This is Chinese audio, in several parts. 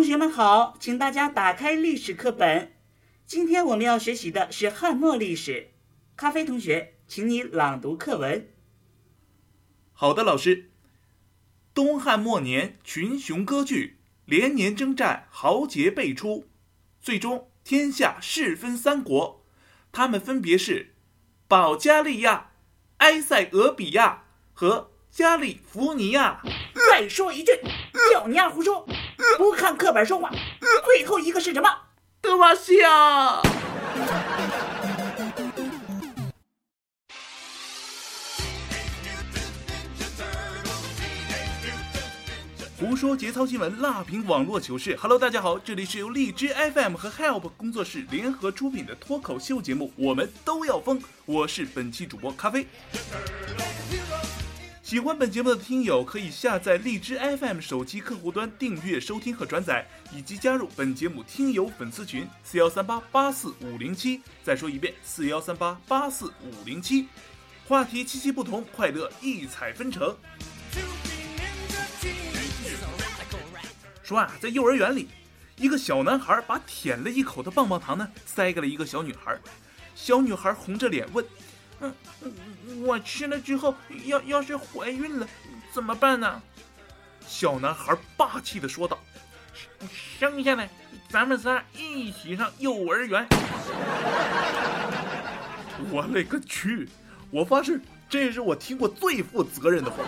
同学们好，请大家打开历史课本。今天我们要学习的是汉末历史。咖啡同学，请你朗读课文。好的，老师。东汉末年，群雄割据，连年征战，豪杰辈出，最终天下势分三国。他们分别是保加利亚、埃塞俄比亚和加利福尼亚。再说一句，叫你丫胡说！不看课本说话。最后一个是什么？德瓦西亚。胡说节操新闻，辣评网络糗事。Hello，大家好，这里是由荔枝 FM 和 Help 工作室联合出品的脱口秀节目《我们都要疯》，我是本期主播咖啡。喜欢本节目的听友可以下载荔枝 FM 手机客户端订阅收听和转载，以及加入本节目听友粉丝群四幺三八八四五零七。再说一遍，四幺三八八四五零七。话题七七不同，快乐异彩纷呈。说啊，在幼儿园里，一个小男孩把舔了一口的棒棒糖呢塞给了一个小女孩，小女孩红着脸问：“嗯，我吃了之后要要是怀孕了怎么办呢？”小男孩霸气的说道：“生下来，咱们仨一起上幼儿园。”我勒个去！我发誓，这是我听过最负责任的话。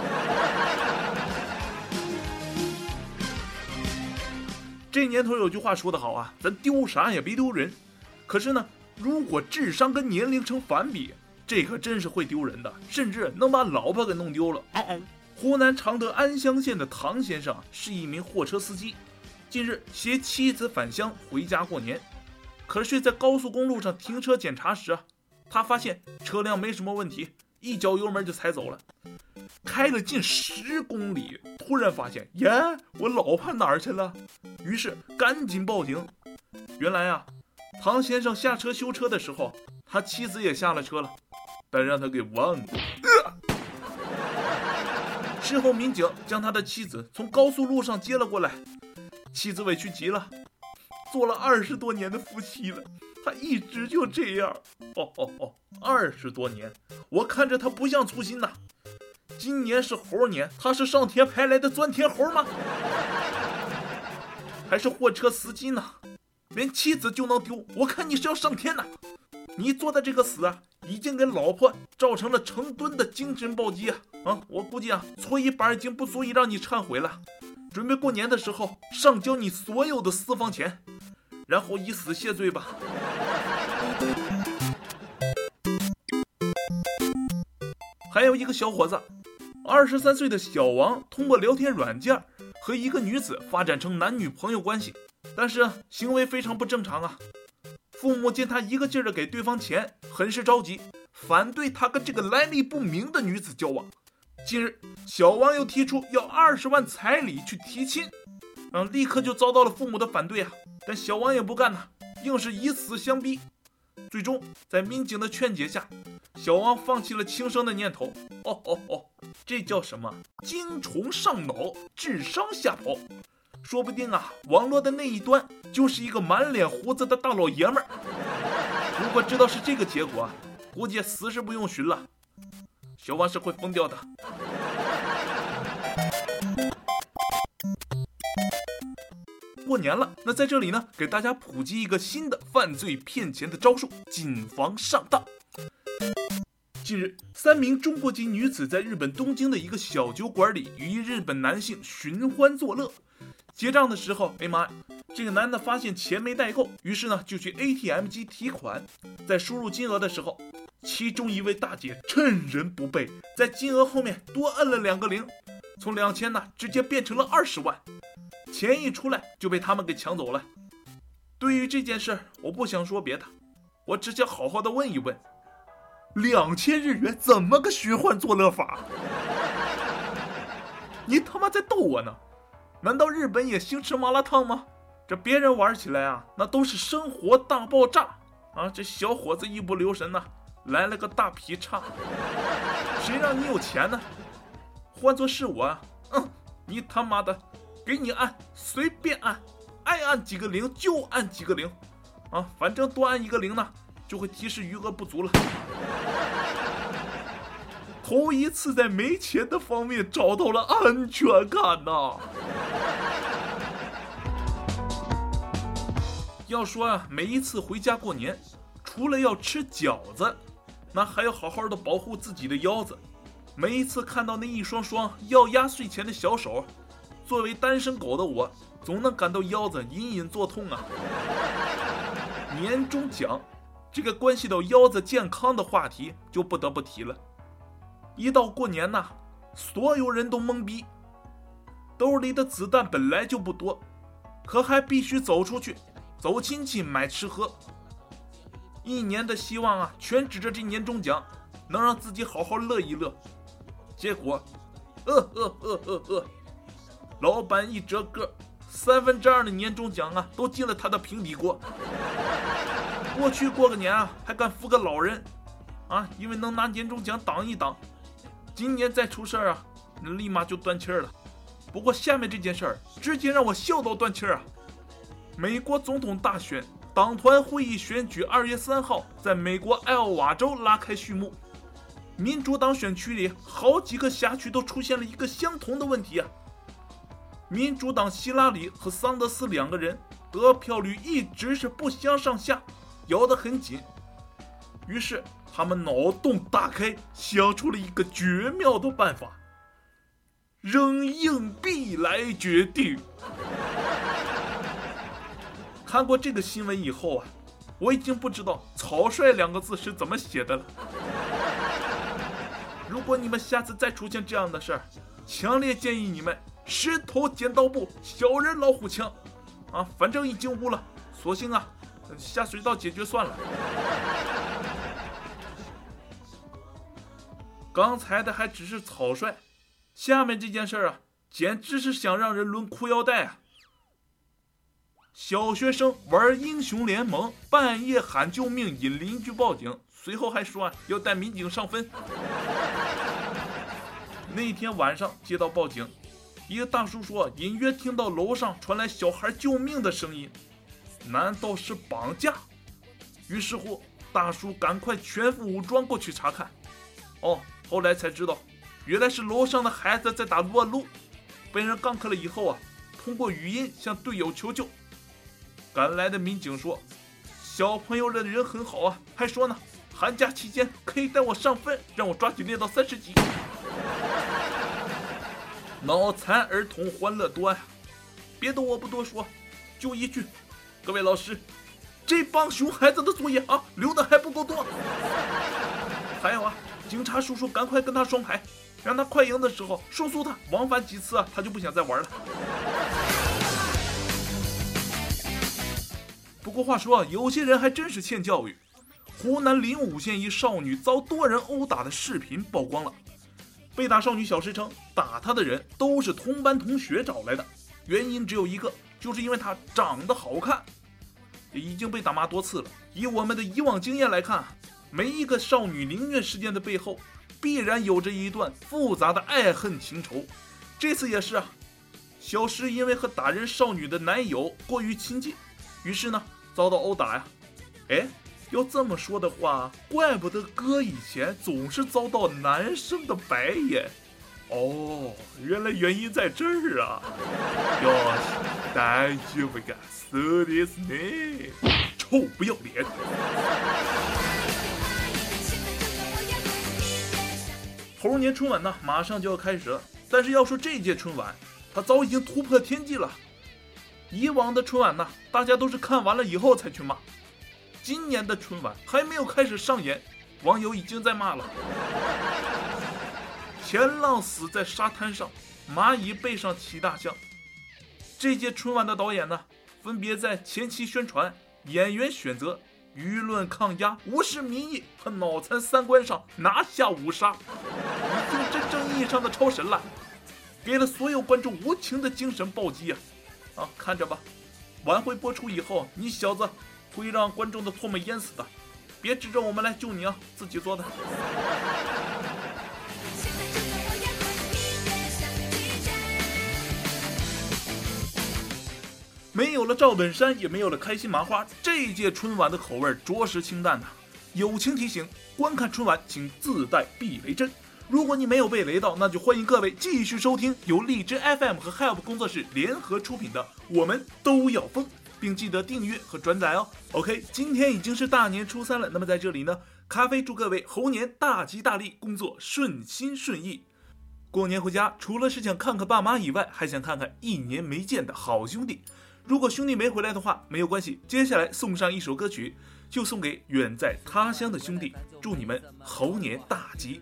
这年头有句话说得好啊，咱丢啥也别丢人。可是呢，如果智商跟年龄成反比，这可真是会丢人的，甚至能把老婆给弄丢了。湖南常德安乡县的唐先生是一名货车司机，近日携妻子返乡回家过年，可是，在高速公路上停车检查时啊，他发现车辆没什么问题，一脚油门就踩走了。开了近十公里，突然发现，耶，我老婆哪儿去了？于是赶紧报警。原来啊，唐先生下车修车的时候，他妻子也下了车了，但让他给忘了。事后民警将他的妻子从高速路上接了过来，妻子委屈极了，做了二十多年的夫妻了，他一直就这样。哦哦哦，二十多年，我看着他不像粗心呐。今年是猴年，他是上天派来的钻天猴吗？还是货车司机呢？连妻子就能丢？我看你是要上天呐！你做的这个死啊，已经给老婆造成了成吨的精神暴击啊！啊，我估计啊，搓衣板已经不足以让你忏悔了。准备过年的时候上交你所有的私房钱，然后以死谢罪吧。还有一个小伙子。二十三岁的小王通过聊天软件和一个女子发展成男女朋友关系，但是行为非常不正常啊！父母见他一个劲儿的给对方钱，很是着急，反对他跟这个来历不明的女子交往。近日，小王又提出要二十万彩礼去提亲，嗯，立刻就遭到了父母的反对啊！但小王也不干呐，硬是以死相逼。最终，在民警的劝解下，小王放弃了轻生的念头。哦哦哦！这叫什么？精虫上脑，智商下跑。说不定啊，网络的那一端就是一个满脸胡子的大老爷们儿。如果知道是这个结果，估计死是不用寻了。小王是会疯掉的。过年了，那在这里呢，给大家普及一个新的犯罪骗钱的招数，谨防上当。近日，三名中国籍女子在日本东京的一个小酒馆里与一日本男性寻欢作乐。结账的时候，哎妈呀，这个男的发现钱没带够，于是呢就去 ATM 机提款。在输入金额的时候，其中一位大姐趁人不备，在金额后面多摁了两个零，从两千呢直接变成了二十万，钱一出来就被他们给抢走了。对于这件事，我不想说别的，我只想好好的问一问：两千日元怎么个虚幻作乐法？你他妈在逗我呢？难道日本也兴吃麻辣烫吗？这别人玩起来啊，那都是生活大爆炸啊！这小伙子一不留神呢。来了个大劈叉，谁让你有钱呢？换做是我，嗯，你他妈的，给你按，随便按，爱按几个零就按几个零，啊，反正多按一个零呢，就会提示余额不足了。头一次在没钱的方面找到了安全感呐！要说啊，每一次回家过年，除了要吃饺子。那还要好好的保护自己的腰子。每一次看到那一双双要压岁钱的小手，作为单身狗的我，总能感到腰子隐隐作痛啊。年终奖，这个关系到腰子健康的话题就不得不提了。一到过年呐，所有人都懵逼，兜里的子弹本来就不多，可还必须走出去，走亲戚买吃喝。一年的希望啊，全指着这年终奖，能让自己好好乐一乐。结果，呃呃呃呃呃，老板一折个，三分之二的年终奖啊，都进了他的平底锅。过去过个年啊，还敢扶个老人，啊，因为能拿年终奖挡一挡。今年再出事儿啊，那立马就断气儿了。不过下面这件事儿，直接让我笑到断气儿啊！美国总统大选。党团会议选举二月三号在美国艾奥瓦州拉开序幕。民主党选区里好几个辖区都出现了一个相同的问题啊！民主党希拉里和桑德斯两个人得票率一直是不相上下，咬得很紧。于是他们脑洞大开，想出了一个绝妙的办法：扔硬币来决定。看过这个新闻以后啊，我已经不知道“草率”两个字是怎么写的了。如果你们下次再出现这样的事儿，强烈建议你们石头剪刀布，小人老虎枪，啊，反正已经污了，索性啊，下水道解决算了。刚才的还只是草率，下面这件事儿啊，简直是想让人抡裤腰带啊！小学生玩英雄联盟，半夜喊救命，引邻居报警，随后还说要带民警上分。那天晚上接到报警，一个大叔说隐约听到楼上传来小孩救命的声音，难道是绑架？于是乎，大叔赶快全副武装过去查看。哦，后来才知道，原来是楼上的孩子在打撸啊撸，被人杠开了以后啊，通过语音向队友求救。赶来的民警说：“小朋友的人很好啊，还说呢，寒假期间可以带我上分，让我抓紧练到三十级。”脑残儿童欢乐多呀！别的我不多说，就一句：各位老师，这帮熊孩子的作业啊，留的还不够多。还有啊，警察叔叔赶快跟他双排，让他快赢的时候收缩他，往返几次啊，他就不想再玩了。不过话说啊，有些人还真是欠教育。湖南临武县一少女遭多人殴打的视频曝光了，被打少女小石称，打她的人都是同班同学找来的，原因只有一个，就是因为她长得好看。已经被打骂多次了。以我们的以往经验来看，每一个少女凌虐事件的背后，必然有着一段复杂的爱恨情仇。这次也是啊，小石因为和打人少女的男友过于亲近。于是呢，遭到殴打呀！哎，要这么说的话，怪不得哥以前总是遭到男生的白眼。哦，原来原因在这儿啊！哟，大丈夫か、そうですね。臭不要脸！ 猴年春晚呢，马上就要开始了。但是要说这届春晚，它早已经突破天际了。以往的春晚呢，大家都是看完了以后才去骂。今年的春晚还没有开始上演，网友已经在骂了。前浪死在沙滩上，蚂蚁背上骑大象。这届春晚的导演呢，分别在前期宣传、演员选择、舆论抗压、无视民意和脑残三观上拿下五杀，真正意义上的超神了，给了所有观众无情的精神暴击啊！啊，看着吧，晚会播出以后，你小子会让观众的唾沫淹死的，别指着我们来救你啊，自己做的。没有了赵本山，也没有了开心麻花，这一届春晚的口味着实清淡呐。友情提醒：观看春晚请自带避雷针。如果你没有被雷到，那就欢迎各位继续收听由荔枝 FM 和 Help 工作室联合出品的《我们都要疯》，并记得订阅和转载哦。OK，今天已经是大年初三了，那么在这里呢，咖啡祝各位猴年大吉大利，工作顺心顺意。过年回家，除了是想看看爸妈以外，还想看看一年没见的好兄弟。如果兄弟没回来的话，没有关系。接下来送上一首歌曲，就送给远在他乡的兄弟，祝你们猴年大吉。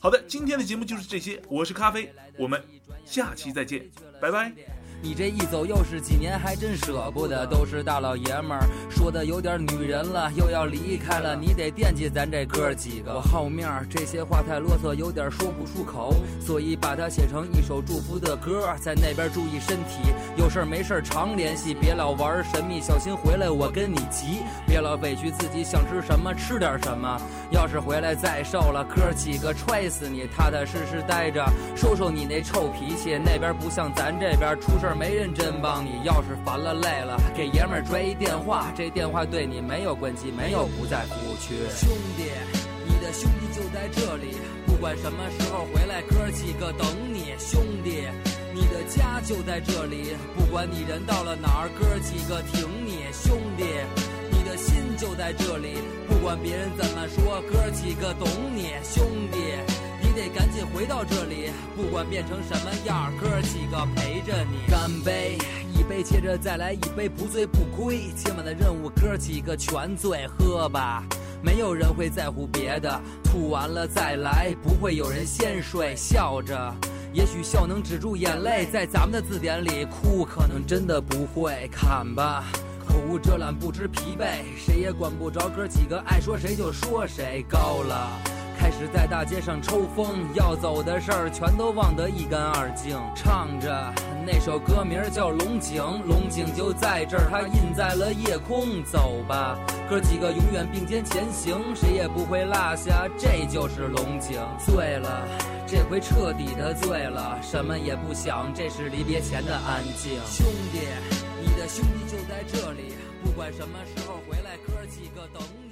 好的，今天的节目就是这些，我是咖啡，我们下期再见，拜拜。你这一走又是几年，还真舍不得。都是大老爷们儿，说的有点女人了，又要离开了，你得惦记咱这哥几个。我好面儿，这些话太啰嗦，有点说不出口，所以把它写成一首祝福的歌。在那边注意身体，有事儿没事儿常联系，别老玩神秘，小心回来我跟你急。别老委屈自己，想吃什么吃点什么。要是回来再瘦了，哥几个踹死你，踏踏实实待着，收收你那臭脾气。那边不像咱这边出事儿没人真帮你，要是烦了累了，给爷们儿拽一电话，这电话对你没有关机，没有不在服务区。兄弟，你的兄弟就在这里，不管什么时候回来，哥几个等你。兄弟，你的家就在这里，不管你人到了哪儿，哥几个挺你。兄弟，你的心就在这里，不管别人怎么说，哥几个懂你。兄弟。得赶紧回到这里，不管变成什么样，哥几个陪着你。干杯，一杯接着再来一杯，不醉不归。今晚的任务，哥几个全醉，喝吧。没有人会在乎别的，吐完了再来，不会有人先睡。笑着，也许笑能止住眼泪，在咱们的字典里，哭可能真的不会。看吧，口无遮拦，不知疲惫，谁也管不着哥几个，爱说谁就说谁。高了。开始在大街上抽风，要走的事儿全都忘得一干二净。唱着那首歌名叫《龙井》，龙井就在这儿，它印在了夜空。走吧，哥几个永远并肩前行，谁也不会落下，这就是龙井。醉了，这回彻底的醉了，什么也不想，这是离别前的安静。兄弟，你的兄弟就在这里，不管什么时候回来，哥几个等你，